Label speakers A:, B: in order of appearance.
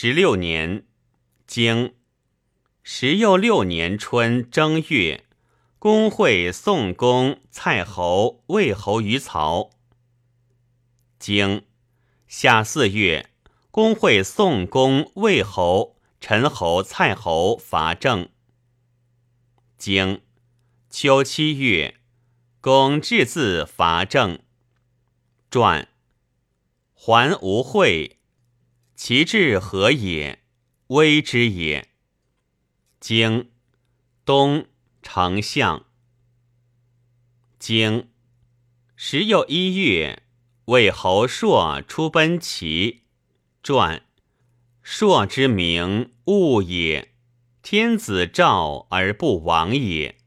A: 十六年，经十又六年春正月，公会宋公、蔡侯、魏侯于曹。经夏四月，公会宋公、魏侯、陈侯、蔡侯伐郑。经秋七月，公至自伐郑。传还无会。其志何也？微之也。经东丞相。经时又一月，魏侯朔出奔齐。传朔之名物也，天子召而不亡也。